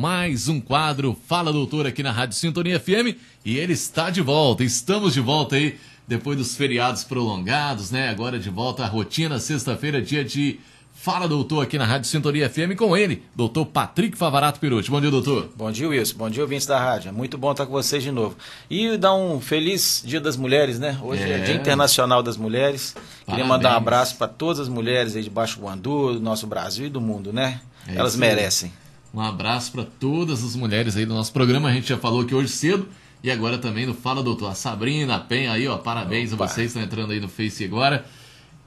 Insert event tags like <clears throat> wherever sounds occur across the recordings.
Mais um quadro Fala Doutor aqui na Rádio Sintonia FM e ele está de volta. Estamos de volta aí depois dos feriados prolongados, né? Agora de volta à rotina, sexta-feira, dia de Fala Doutor aqui na Rádio Sintonia FM com ele, doutor Patrick Favarato Perucci. Bom dia, doutor. Bom dia, Wilson. Bom dia, ouvintes da rádio. É muito bom estar com vocês de novo. E dar um feliz Dia das Mulheres, né? Hoje é, é Dia Internacional das Mulheres. Parabéns. Queria mandar um abraço para todas as mulheres aí de Baixo Guandu, do nosso Brasil e do mundo, né? É Elas merecem. Um abraço para todas as mulheres aí do nosso programa. A gente já falou aqui hoje cedo e agora também no Fala Doutor. A Sabrina, a Penha aí, ó, parabéns Opa. a vocês que estão entrando aí no Face agora.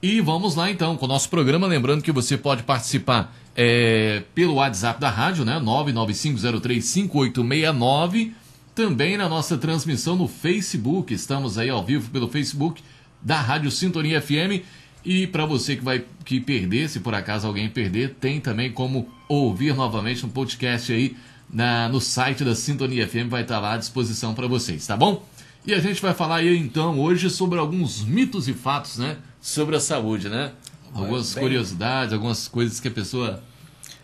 E vamos lá então com o nosso programa. Lembrando que você pode participar é, pelo WhatsApp da rádio, né? 995035869. Também na nossa transmissão no Facebook. Estamos aí ao vivo pelo Facebook da Rádio Sintonia FM. E para você que vai que perder, se por acaso alguém perder, tem também como ouvir novamente um podcast aí na, no site da Sintonia FM, vai estar lá à disposição para vocês, tá bom? E a gente vai falar aí então hoje sobre alguns mitos e fatos, né? Sobre a saúde, né? Algumas Bem... curiosidades, algumas coisas que a pessoa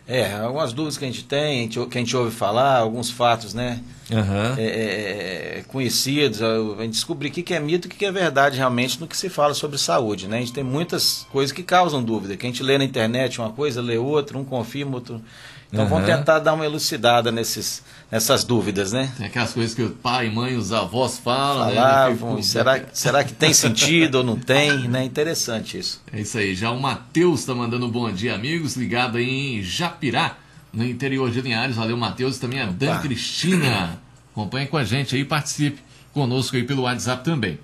é, algumas dúvidas que a gente tem, que a gente ouve falar, alguns fatos, né? Uhum. É, é, conhecidos, a gente descobrir o que é mito e o que é verdade realmente no que se fala sobre saúde, né? A gente tem muitas coisas que causam dúvida, que a gente lê na internet uma coisa, lê outra, um confirma, outro então uhum. vamos tentar dar uma elucidada nesses, nessas dúvidas, né? Tem aquelas coisas que o pai, mãe, os avós falam, né? Falavam, né? será, <laughs> será que tem sentido ou não tem? Né? Interessante isso. É isso aí. Já o Matheus está mandando um bom dia, amigos, ligado aí em Japirá, no interior de Linhares. Valeu, Matheus. Também a Opa. Dan Cristina. Acompanhe com a gente aí, participe conosco aí pelo WhatsApp também.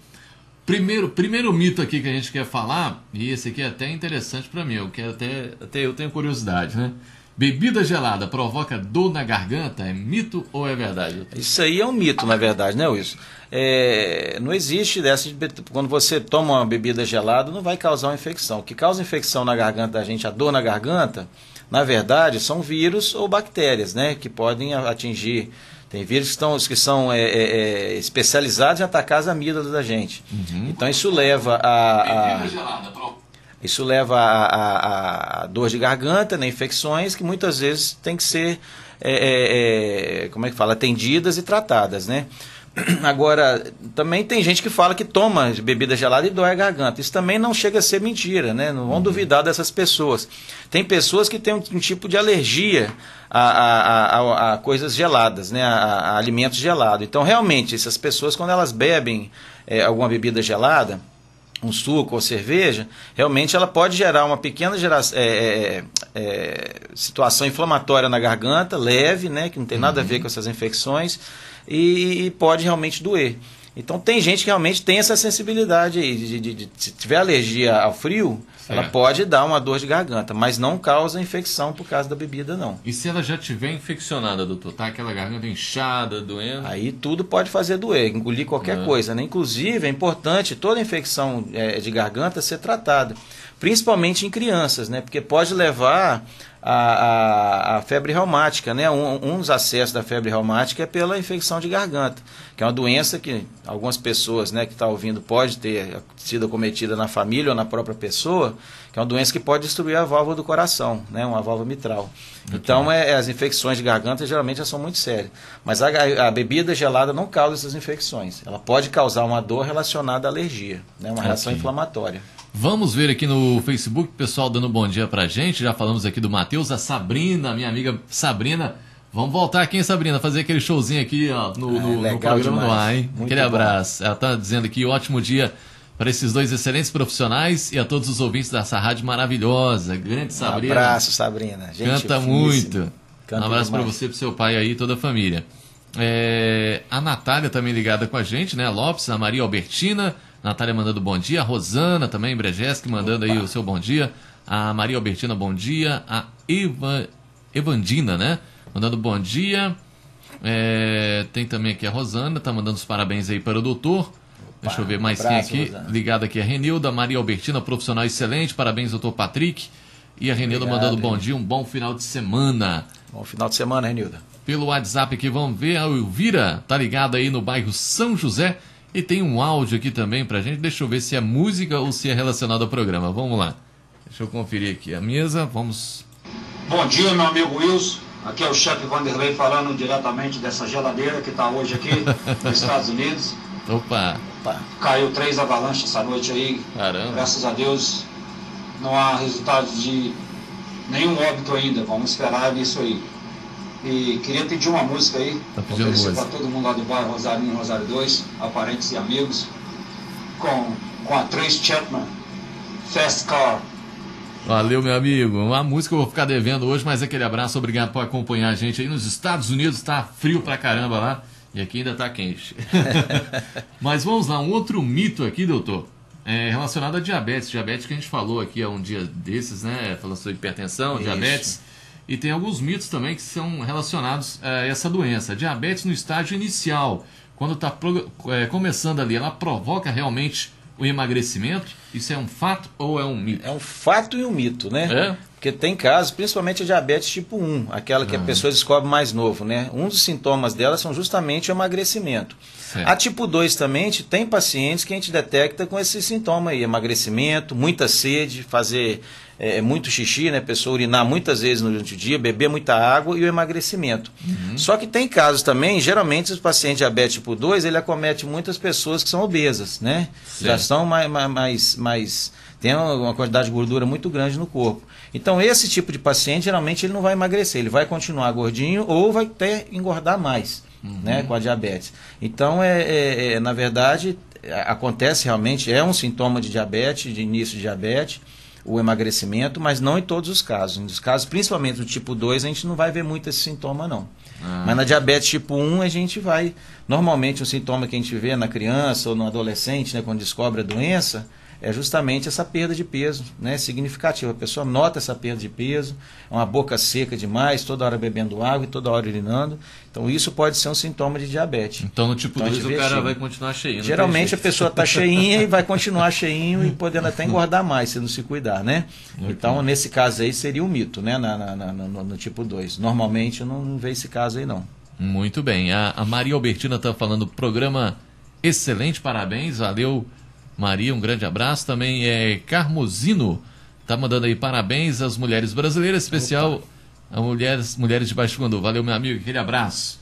Primeiro, primeiro mito aqui que a gente quer falar, e esse aqui é até interessante para mim, eu quero até, até eu tenho curiosidade, né? Bebida gelada provoca dor na garganta? É mito ou é verdade? Isso aí é um mito, na verdade, né, Wilson? É, não existe dessa. Quando você toma uma bebida gelada, não vai causar uma infecção. O que causa infecção na garganta da gente, a dor na garganta, na verdade, são vírus ou bactérias, né? Que podem atingir. Tem vírus que, estão, que são é, é, é especializados em atacar as amígdalas da gente. Uhum. Então isso leva a. a... Bebida gelada, isso leva a, a, a dor de garganta, né, infecções que muitas vezes têm que ser, é, é, é como é que fala, atendidas e tratadas, né? <clears throat> Agora, também tem gente que fala que toma bebida gelada e dói a garganta. Isso também não chega a ser mentira, né? Não vão uhum. duvidar dessas pessoas. Tem pessoas que têm um, um tipo de alergia a, a, a, a, coisas geladas, né? A, alimentos gelados. Então, realmente, essas pessoas, quando elas bebem é, alguma bebida gelada, um suco ou cerveja, realmente ela pode gerar uma pequena gera, é, é, é, situação inflamatória na garganta, leve, né, que não tem nada uhum. a ver uhum. com essas infecções, e, e, pode realmente doer. Então tem gente que realmente tem essa sensibilidade aí, de, de, de, se tiver alergia ao frio, ela pode dar uma dor de garganta, mas não causa infecção por causa da bebida, não. E se ela já tiver infeccionada, doutor, tá aquela garganta inchada, doendo? Aí tudo pode fazer doer, engolir qualquer é. coisa, né? Inclusive é importante toda infecção é, de garganta ser tratada, principalmente em crianças, né? Porque pode levar a, a, a, febre reumática, né? Um, um, dos acessos da febre reumática é pela infecção de garganta, que é uma doença que algumas pessoas, né, que estão tá ouvindo, pode ter sido cometida na família ou na própria pessoa, que é uma doença que pode destruir a válvula do coração, né? Uma válvula mitral. Okay. Então, é, é, as infecções de garganta geralmente já são muito sérias. Mas a, a, bebida gelada não causa essas infecções. Ela pode causar uma dor relacionada à alergia, né? Uma reação okay. inflamatória. Vamos ver aqui no Facebook, pessoal dando bom dia pra gente. Já falamos aqui do Matheus, a Sabrina, minha amiga Sabrina. Vamos voltar aqui, hein, Sabrina? Fazer aquele showzinho aqui ó, no, no, é, no programa do ar, hein? Muito aquele bom. abraço. Ela tá dizendo aqui, ótimo dia para esses dois excelentes profissionais e a todos os ouvintes dessa rádio maravilhosa. Grande Sabrina. Um abraço, Sabrina. Gente Canta muito. Canta um abraço para você, para seu pai aí e toda a família. É, a Natália também ligada com a gente, né? Lopes, a Maria Albertina, Natália mandando bom dia, a Rosana também, Brejeski mandando Opa. aí o seu bom dia, a Maria Albertina, bom dia, a Eva, Evandina, né? Mandando bom dia. É, tem também aqui a Rosana, tá mandando os parabéns aí para o doutor. Deixa eu ver mais um abraço, quem aqui. Rosana. Ligado aqui a Renilda, Maria Albertina, profissional excelente. Parabéns, doutor Patrick. E a Renilda Obrigado, mandando bom dia, um bom final de semana. Bom final de semana, Renilda. Pelo WhatsApp aqui, vamos ver. A Elvira tá ligada aí no bairro São José. E tem um áudio aqui também pra gente. Deixa eu ver se é música ou se é relacionado ao programa. Vamos lá. Deixa eu conferir aqui a mesa. Vamos. Bom dia, meu amigo Wilson. Aqui é o chefe Vanderlei falando diretamente dessa geladeira que está hoje aqui <laughs> nos Estados Unidos. Opa. Opa! Caiu três avalanches essa noite aí. Caramba. Graças a Deus não há resultados de nenhum óbito ainda. Vamos esperar isso aí. E queria pedir uma música aí. Tá pedindo música. para todo mundo lá do bairro Rosário Rosário 2, aparentes e amigos, com, com a Trace Chapman, Fast Car. Valeu, meu amigo. Uma música eu vou ficar devendo hoje, mas aquele abraço, obrigado por acompanhar a gente aí nos Estados Unidos. Tá frio pra caramba lá e aqui ainda tá quente. <laughs> mas vamos lá, um outro mito aqui, doutor, é relacionado a diabetes. Diabetes que a gente falou aqui há um dia desses, né? Falando sobre hipertensão, Isso. diabetes. E tem alguns mitos também que são relacionados a essa doença. Diabetes no estágio inicial, quando está é, começando ali, ela provoca realmente o emagrecimento? Isso é um fato ou é um mito? É um fato e um mito, né? É? Porque tem casos, principalmente a diabetes tipo 1, aquela que a pessoa descobre mais novo, né? Um dos sintomas dela são justamente o emagrecimento. Certo. A tipo 2 também tem pacientes que a gente detecta com esse sintoma aí, emagrecimento, muita sede, fazer é, muito xixi, né? Pessoa urinar muitas vezes no dia, beber muita água e o emagrecimento. Uhum. Só que tem casos também, geralmente os pacientes diabetes tipo 2, ele acomete muitas pessoas que são obesas, né? Certo. Já estão mais, mais, mais tem uma quantidade de gordura muito grande no corpo. Então, esse tipo de paciente, geralmente, ele não vai emagrecer, ele vai continuar gordinho ou vai até engordar mais, uhum. né, com a diabetes. Então, é, é, é, na verdade, acontece realmente, é um sintoma de diabetes, de início de diabetes, o emagrecimento, mas não em todos os casos. Nos casos, principalmente do tipo 2, a gente não vai ver muito esse sintoma, não. Ah. Mas na diabetes tipo 1, a gente vai. Normalmente, um sintoma que a gente vê na criança ou no adolescente, né, quando descobre a doença, é justamente essa perda de peso, né, significativa. A pessoa nota essa perda de peso, é uma boca seca demais, toda hora bebendo água e toda hora urinando. Então isso pode ser um sintoma de diabetes. Então no tipo 2 então, o cara vai continuar cheinho. Geralmente a pessoa está cheinha e vai continuar cheinho e podendo até engordar mais se não se cuidar, né? Então nesse caso aí seria um mito, né, na, na, na no, no, tipo 2. Normalmente eu não, não vejo esse caso aí não. Muito bem. A, a Maria Albertina está falando programa excelente, parabéns, valeu Maria, um grande abraço. Também é Carmosino, tá mandando aí parabéns às mulheres brasileiras, especial a mulheres, mulheres de Baixo Guandu. Valeu, meu amigo, aquele abraço.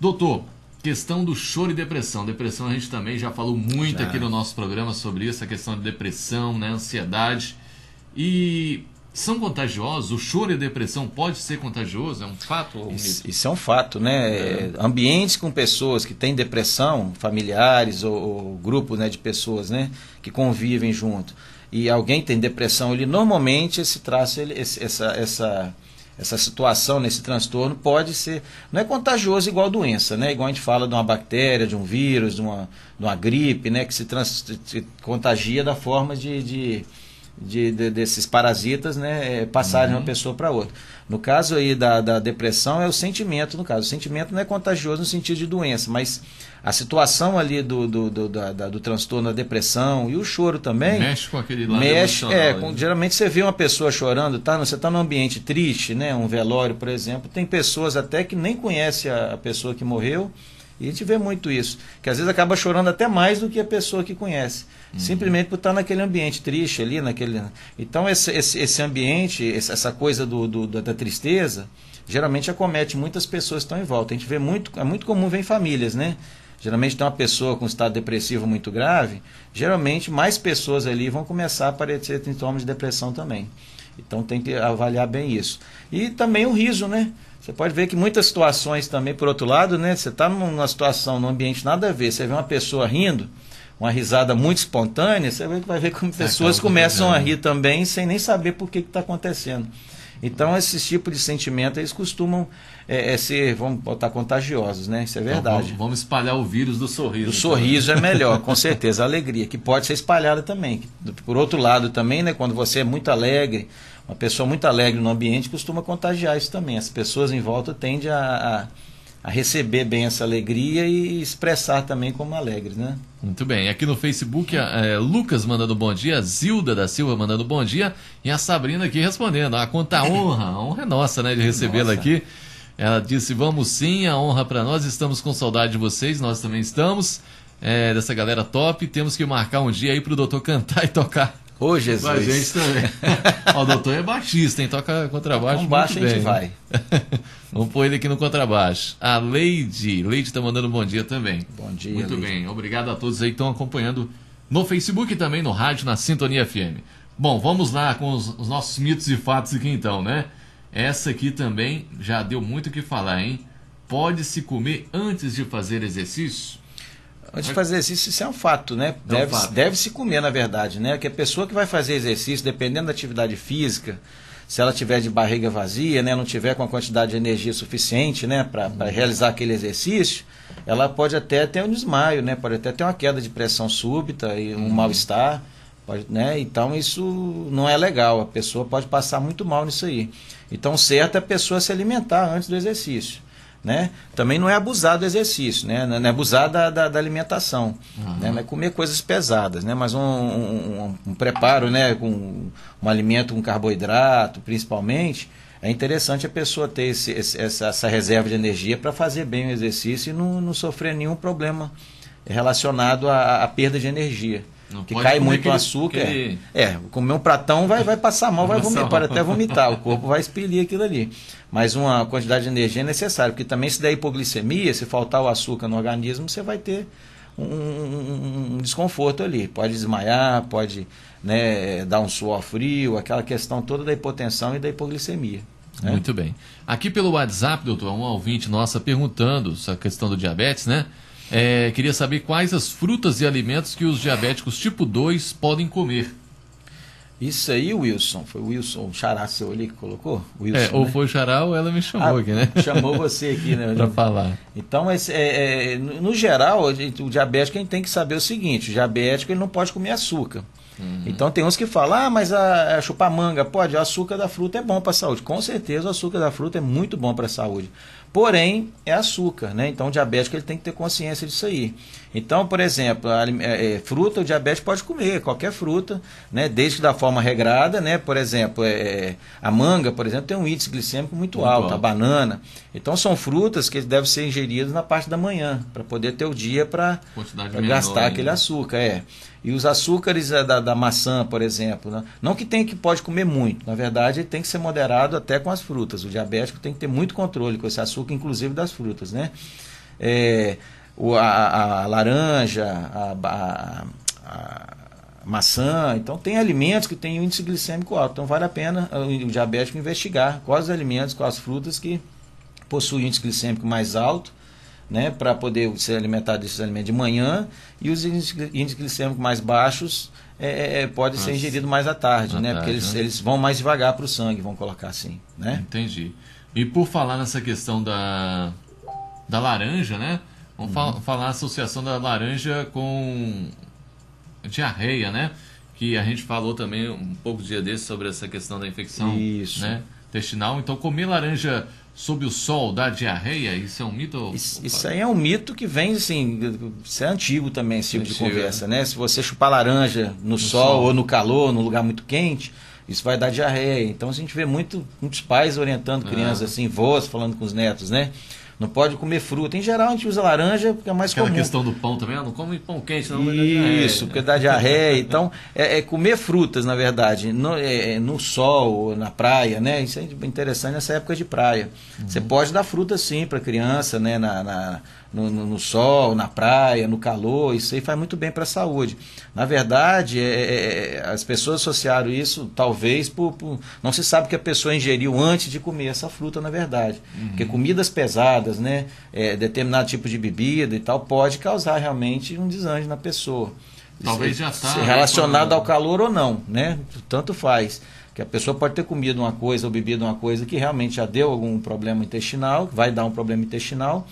Doutor, questão do choro e depressão. Depressão a gente também já falou muito já. aqui no nosso programa sobre isso, a questão de depressão, né, ansiedade. E são contagiosos? O choro e a depressão pode ser contagioso? É um fato ou um isso, isso, é um fato, né? É. Ambientes com pessoas que têm depressão, familiares ou, ou grupos né, de pessoas né, que convivem junto, e alguém tem depressão, ele normalmente esse traço, ele, esse, essa, essa, essa situação, nesse transtorno, pode ser. Não é contagioso igual doença, né? Igual a gente fala de uma bactéria, de um vírus, de uma, de uma gripe, né? Que se, trans, se contagia da forma de, de de, de, desses parasitas né, é, passarem uhum. de uma pessoa para outra. No caso aí da, da depressão é o sentimento, no caso. O sentimento não é contagioso no sentido de doença, mas a situação ali do, do, do, da, do transtorno da depressão e o choro também. Mexe com aquele lado mexe, é, com, Geralmente você vê uma pessoa chorando, tá, você está num ambiente triste, né, um velório, por exemplo. Tem pessoas até que nem conhecem a, a pessoa que morreu e a gente vê muito isso, que às vezes acaba chorando até mais do que a pessoa que conhece, uhum. simplesmente por estar naquele ambiente triste ali, naquele. Então esse, esse, esse ambiente, essa coisa do, do, da tristeza, geralmente acomete muitas pessoas que estão em volta. A gente vê muito, é muito comum ver em famílias, né? Geralmente tem uma pessoa com estado depressivo muito grave, geralmente mais pessoas ali vão começar a aparecer sintomas de depressão também. Então tem que avaliar bem isso. E também o riso, né? Você pode ver que muitas situações também, por outro lado, né? Você está numa situação, num ambiente nada a ver, você vê uma pessoa rindo, uma risada muito espontânea, você vai ver como é, pessoas começam a rir também sem nem saber por que está acontecendo. Então, esses tipos de sentimento, eles costumam é, é, ser, vamos botar, contagiosos, né? Isso é então, verdade. Então, vamos, espalhar o vírus do sorriso. O então. sorriso é melhor, com <laughs> certeza. A alegria, que pode ser espalhada também. Por outro lado também, né? Quando você é muito alegre, uma pessoa muito alegre no ambiente costuma contagiar isso também. As pessoas em volta tendem a, a, a receber bem essa alegria e expressar também como alegres, né? Muito bem. Aqui no Facebook, é, Lucas mandando bom dia, Zilda da Silva mandando bom dia e a Sabrina aqui respondendo. A conta honra, a honra é nossa, né, de recebê-la aqui. Ela disse: Vamos sim, a honra para nós, estamos com saudade de vocês, nós também estamos. É, dessa galera top, temos que marcar um dia aí para o doutor cantar e tocar Ô, Jesus. Com a gente também. Ó, o doutor é baixista, hein? Toca contrabaixo. Com baixo a gente vai. <laughs> Vamos pôr ele aqui no contrabaixo. A Leide. Leide está mandando um bom dia também. Bom dia. Muito Leide. bem. Obrigado a todos aí que estão acompanhando no Facebook e também no rádio, na Sintonia FM. Bom, vamos lá com os, os nossos mitos e fatos aqui então, né? Essa aqui também já deu muito o que falar, hein? Pode-se comer antes de fazer exercício? Antes de fazer exercício, isso é um fato, né? É um deve, fato. deve se comer, na verdade, né? Que a pessoa que vai fazer exercício, dependendo da atividade física, se ela tiver de barriga vazia, né, não tiver com a quantidade de energia suficiente, né, para realizar aquele exercício, ela pode até ter um desmaio, né? Pode até ter uma queda de pressão súbita e um mal-estar, pode, né? Então isso não é legal. A pessoa pode passar muito mal nisso aí. Então, o certo é a pessoa se alimentar antes do exercício. Né? Também não é abusar do exercício, né? não é abusar da, da, da alimentação, né? não é comer coisas pesadas, né? mas um, um, um, um preparo né? com um alimento com carboidrato, principalmente, é interessante a pessoa ter esse, esse, essa, essa reserva de energia para fazer bem o exercício e não, não sofrer nenhum problema relacionado à, à perda de energia. Não que cai muito aquele- açúcar. aquele- É, comer um pratão vai, vai passar mal, vai vomitar, pode até vomitar, o corpo vai expelir aquilo ali. Mas uma quantidade de energia é necessária, porque também se der hipoglicemia, se faltar o açúcar no organismo, você vai ter um, um- um desconforto ali. Pode desmaiar, pode né, dar um suor frio, aquela questão toda da hipotensão e da hipoglicemia. né? Muito bem. Aqui pelo WhatsApp, doutor, um ouvinte nossa perguntando essa questão do diabetes, né? É, queria saber quais as frutas e alimentos que os diabéticos tipo 2 podem comer. Isso aí, Wilson, foi o Wilson, o xará seu ali que colocou? Wilson, É, ou né? foi o Xará ou ela me chamou Ah, aqui, né? Chamou você aqui, né? <laughs> Pra falar. Então, esse, é, é, no geral, o diabético a gente tem que saber o seguinte: o diabético ele não pode comer açúcar. Então, tem uns que falam, ah, mas a, a chupar manga, pode, o açúcar da fruta é bom para a saúde. Com certeza, o açúcar da fruta é muito bom para a saúde. Porém, é açúcar, né? Então, o diabético ele tem que ter consciência disso aí. Então, por exemplo, a é, é, fruta, o diabético pode comer, qualquer fruta, né? Desde que da forma regrada, né? Por exemplo, é, é, a manga, por exemplo, tem um índice glicêmico muito, Muito alto, alto. a banana. Então, são frutas que devem ser ingeridas na parte da manhã, para poder ter o dia para gastar ainda. aquele açúcar, é. E os açúcares eh, da, da maçã, por exemplo, né? não que tem que pode comer muito, na verdade tem que ser moderado até com as frutas. O diabético tem que ter muito controle com esse açúcar, inclusive das frutas, né? É, o, a, a- laranja, a, a- a maçã, então tem alimentos que têm índice glicêmico alto, então vale a pena o, o diabético investigar quais os alimentos, quais as frutas que possuem índice glicêmico mais alto né, para poder se alimentar desses alimentos de manhã e os índices gli- índices glicêmicos mais baixos é, é, pode ser Nossa. ingerido mais à tarde, À né, tarde, porque eles, né? eles vão mais devagar para o sangue, vamos colocar assim, né? Entendi. E por falar nessa questão da, da laranja, né? Vamos Uhum. fa- falar a associação da laranja com diarreia, né? Que a gente falou também um pouco dia desse sobre essa questão da infecção Isso. né? intestinal. Então, comer laranja sob o sol dá diarreia? Isso é um mito? ou- Isso, isso aí é um mito que vem assim, isso é antigo também esse tipo de Antigo, conversa, né? Se você chupar laranja no, sol, sol. ou no calor, num lugar muito quente, isso vai dar diarreia. Então a gente vê muito, muitos pais orientando Ah. crianças assim, vós falando com os netos, né? Não pode comer fruta. Em geral a gente usa laranja porque é mais Aquela comum. questão do pão também, ah, não come pão quente, não. Isso, porque dá diarreia. <laughs> Então, é, é comer frutas, na verdade, no, é, no sol, na praia, né? Isso é interessante nessa época de praia. Você pode dar fruta sim para criança, né? Na, na- no, no- no sol, na praia, no calor, isso aí faz muito bem para a saúde. Na verdade, é- é- as pessoas associaram isso, talvez, por, por- Não se sabe o que a pessoa ingeriu antes de comer essa fruta, na verdade. Porque comidas pesadas, né? é, determinado tipo de bebida e tal, pode causar realmente um desânimo na pessoa. Talvez Se- já tá se aí relacionado ao calor ou não, né? Tanto faz. Que a pessoa pode ter comido uma coisa ou bebido uma coisa que realmente já deu algum problema intestinal, vai dar um problema intestinal,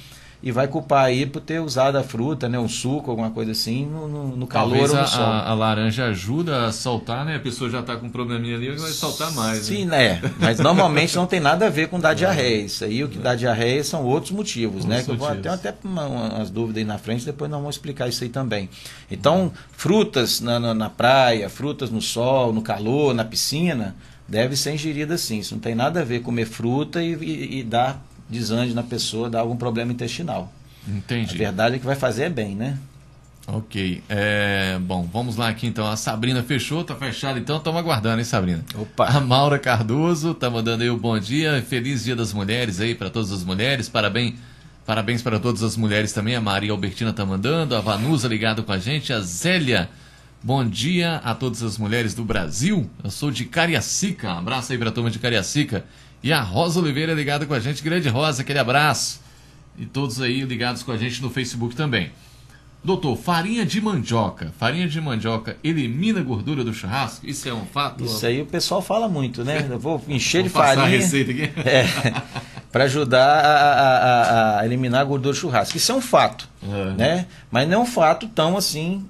e vai culpar aí por ter usado a fruta, né? Um suco, alguma coisa assim, no, no- no calor Talvez ou a, no sol. a- a laranja ajuda a soltar, né? A pessoa já está com um probleminha ali, vai soltar mais. Sim, né? né? Mas normalmente não tem nada a ver com dar diarreia. Isso aí, o que dá diarreia são outros motivos, né? Outros Que eu vou motivos. até, até uma- umas dúvidas aí na frente, depois nós vamos explicar isso aí também. Então, frutas na, na, na praia, frutas no sol, no calor, na piscina, deve ser ingerida sim. Isso não tem nada a ver com comer fruta e, e, e dar desânimo na pessoa, dar algum problema intestinal. A Entendi. verdade é que vai fazer bem, né? Ok. É, bom, vamos lá aqui então. A Sabrina fechou, tá fechado então, estamos aguardando, hein, Sabrina? Opa! A Maura Cardoso tá mandando aí o um bom dia. Feliz Dia das Mulheres aí para todas as mulheres. Parabéns. Parabéns para todas as mulheres também. A Maria Albertina tá mandando. A Vanusa ligado com a gente. A Zélia. Bom dia a todas as mulheres do Brasil. Eu sou de Cariacica. Um abraço aí para a turma de Cariacica. E a Rosa Oliveira ligada com a gente. Grande Rosa, aquele abraço. E todos aí ligados com a gente no Facebook também. Doutor, farinha de mandioca. Farinha de mandioca elimina a gordura do churrasco? Isso é um fato? Isso aí o pessoal fala muito, né? Eu vou encher vou de farinha. A receita aqui. <laughs> É, para ajudar a, a, a, eliminar a gordura do churrasco. Isso é um fato, é. né? Mas não é um fato tão assim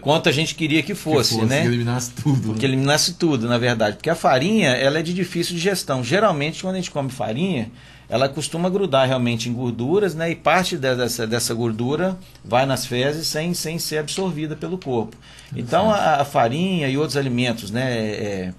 quanto a gente queria que fosse, que fosse né? Que eliminasse tudo. Que né? eliminasse tudo, na verdade. Porque a farinha, ela é de difícil digestão. Geralmente, quando a gente come farinha, ela costuma grudar realmente em gorduras, né? E parte dessa, dessa gordura vai nas fezes sem, sem ser absorvida pelo corpo. Então a, a farinha e outros alimentos, né? É,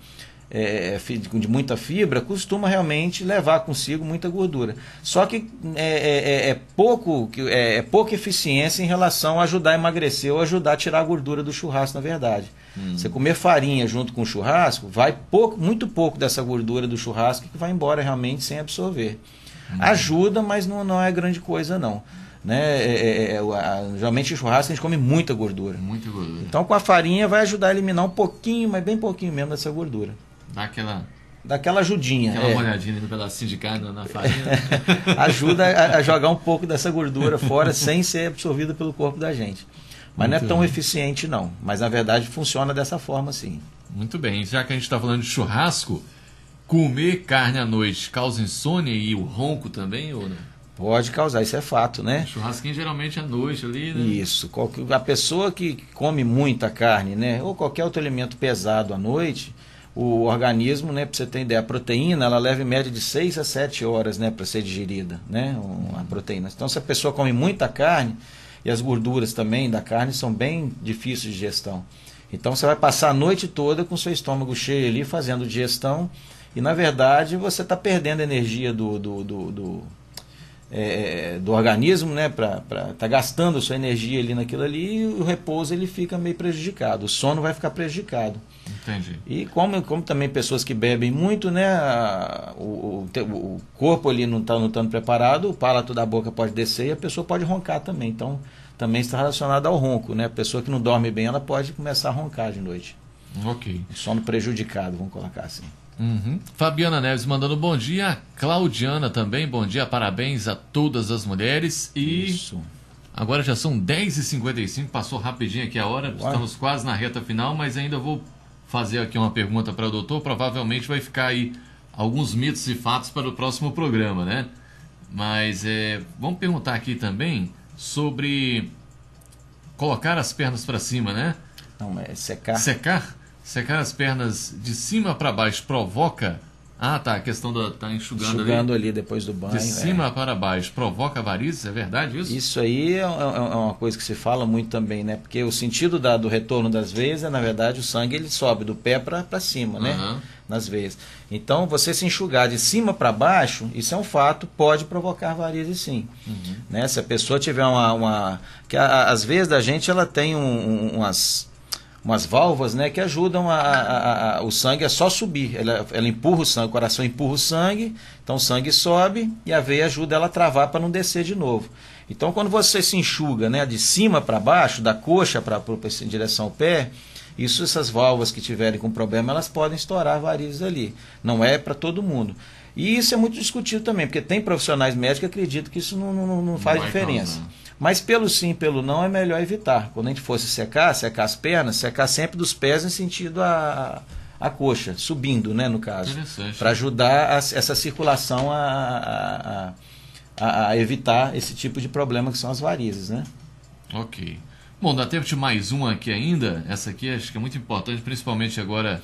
é, é de muita fibra costuma realmente levar consigo muita gordura. Só que é, é, é, é pouco, é, é, pouca eficiência em relação a ajudar a emagrecer ou ajudar a tirar a gordura do churrasco, na verdade. Hum. Você comer farinha junto com o churrasco, vai pouco, muito pouco dessa gordura do churrasco que vai embora realmente sem absorver. Hum. Ajuda, mas não, não é grande coisa não. Né? É, é, é, geralmente churrasco a gente come muita gordura. Muita gordura. Então com a farinha vai ajudar a eliminar um pouquinho, mas bem pouquinho mesmo dessa gordura. Dá aquela. Daquela ajudinha. Aquela é. molhadinha no pedacinho de carne na farinha. <laughs> Ajuda a, a, jogar um pouco dessa gordura fora sem ser absorvida pelo corpo da gente. Mas Muito não é tão bem. eficiente, não. Mas na verdade funciona dessa forma, sim. Muito bem. Já que a gente está falando de churrasco, comer carne à noite causa insônia e o ronco também, ou não? Pode causar, isso é fato, né? Churrasquinho geralmente é noite ali, né? Isso. A pessoa que come muita carne, né? Ou qualquer outro alimento pesado à noite, o organismo, né, para você ter ideia, a proteína, ela leva em média de 6 a 7 horas, né, para ser digerida, né, a proteína. Então, se a pessoa come muita carne, e as gorduras também da carne são bem difíceis de digestão. Então, você vai passar a noite toda com seu estômago cheio ali, fazendo digestão, e na verdade você está perdendo energia do, do, do, do é, do organismo, né, para tá gastando sua energia ali naquilo ali, e o repouso ele fica meio prejudicado, o sono vai ficar prejudicado. Entendi. E como, como também pessoas que bebem muito, né, o, o, o corpo ali não está não preparado, o palato da boca pode descer e a pessoa pode roncar também. Então, também está relacionado ao ronco, né? A pessoa que não dorme bem, ela pode começar a roncar de noite. Ok. Sono prejudicado, vamos colocar assim. Uhum. Fabiana Neves mandando bom dia. Claudiana também, bom dia. Parabéns a todas as mulheres. E Isso. agora já são 10h55, passou rapidinho aqui a hora. Uai. Estamos quase na reta final, mas ainda vou fazer aqui uma pergunta para o doutor. Provavelmente vai ficar aí alguns mitos e fatos para o próximo programa, né? Mas é, vamos perguntar aqui também sobre colocar as pernas para cima, né? Não, é secar. Secar? Secar as pernas de cima para baixo provoca. Ah, tá. A questão da. Tá enxugando, enxugando ali. ali depois do banho. De cima é. para baixo provoca varizes, é verdade isso? Isso aí é, é, é, uma coisa que se fala muito também, né? Porque o sentido da, do retorno das veias é, na verdade, o sangue ele sobe do pé para cima, né? Uhum. Nas veias. Então, você se enxugar de cima para baixo, isso é um fato, pode provocar varizes sim. Uhum. Né? Se a pessoa tiver uma. uma que a, as veias da gente, ela tem um, um, umas umas válvulas né, que ajudam a, a, a, o sangue a só subir. Ela, ela empurra o sangue, o coração empurra o sangue, então o sangue sobe e a veia ajuda ela a travar para não descer de novo. Então quando você se enxuga né, de cima para baixo, da coxa para em direção ao pé, isso essas válvulas que tiverem com problema, elas podem estourar varizes ali. Não é para todo mundo. E isso é muito discutido também, porque tem profissionais médicos que acreditam que isso não, não, não faz não diferença. Causar. Mas pelo sim, pelo não, é melhor evitar. Quando a gente fosse secar, secar as pernas, secar sempre dos pés em sentido a, a coxa, subindo, né, no caso. Para ajudar a, essa circulação a, a, a, evitar esse tipo de problema que são as varizes, né? Ok. Bom, dá tempo de mais uma aqui ainda. Essa aqui acho que é muito importante, principalmente agora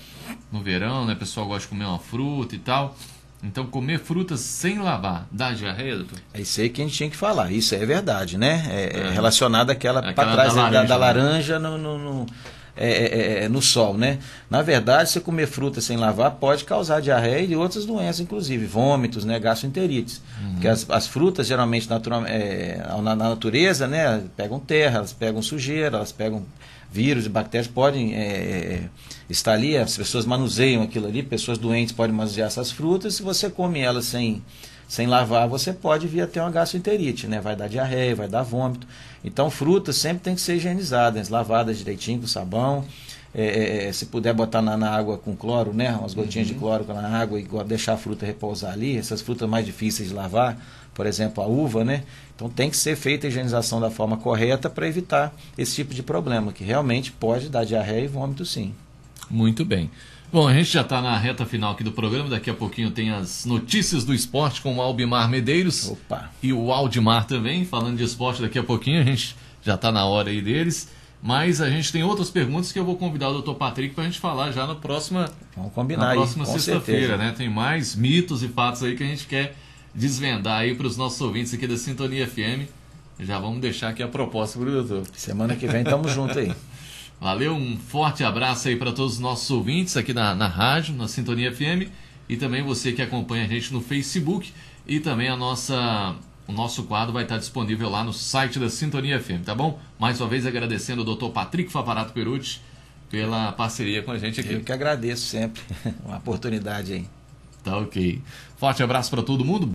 no verão, né? O pessoal gosta de comer uma fruta e tal. Então, comer frutas sem lavar dá diarreia, doutor? É isso aí que a gente tinha que falar. Isso é verdade, né? É, é. relacionado àquela, para trás da laranja, da, da laranja no, no, no, é, é, é, no sol, né? Na verdade, você comer fruta sem lavar pode causar diarreia e outras doenças, inclusive vômitos, né? Gastroenterites. Uhum. Porque as, as, frutas, geralmente, natural, é, na, na, natureza, né? Pegam terra, elas pegam sujeira, elas pegam vírus e bactérias, podem é, estar ali, as pessoas manuseiam aquilo ali, pessoas doentes podem manusear essas frutas, se você come elas sem sem lavar, você pode vir a ter uma gastroenterite, né? Vai dar diarreia, vai dar vômito. Então, frutas sempre tem que ser higienizadas, lavadas direitinho com sabão. É, é, é, se puder botar na, na, água com cloro, né? Umas gotinhas uhum. de cloro na água e deixar a fruta repousar ali. Essas frutas mais difíceis de lavar, por exemplo, a uva, né? Então tem que ser feita a higienização da forma correta para evitar esse tipo de problema, que realmente pode dar diarreia e vômito sim. Muito bem. Bom, a gente já está na reta final aqui do programa. Daqui a pouquinho tem as notícias do esporte com o Albimar Medeiros. Opa. E o Aldimar também, falando de esporte daqui a pouquinho. A gente já está na hora aí deles. Mas a gente tem outras perguntas que eu vou convidar o doutor Patrick para a gente falar já na próxima, Vamos combinar na próxima sexta-feira, né? Tem mais mitos e fatos aí que a gente quer desvendar aí para os nossos ouvintes aqui da Sintonia FM. Já vamos deixar aqui a proposta para o doutor. Semana que vem estamos juntos aí. <laughs> Valeu, um forte abraço aí para todos os nossos ouvintes aqui na, na rádio, na Sintonia FM, e também você que acompanha a gente no Facebook e também a nossa o nosso quadro vai estar disponível lá no site da Sintonia FM, tá bom? Mais uma vez agradecendo o Dr. Patrick Favarato Perucci pela parceria com a gente aqui. Eu que agradeço sempre <laughs> uma oportunidade aí. Tá ok. Forte abraço para todo mundo.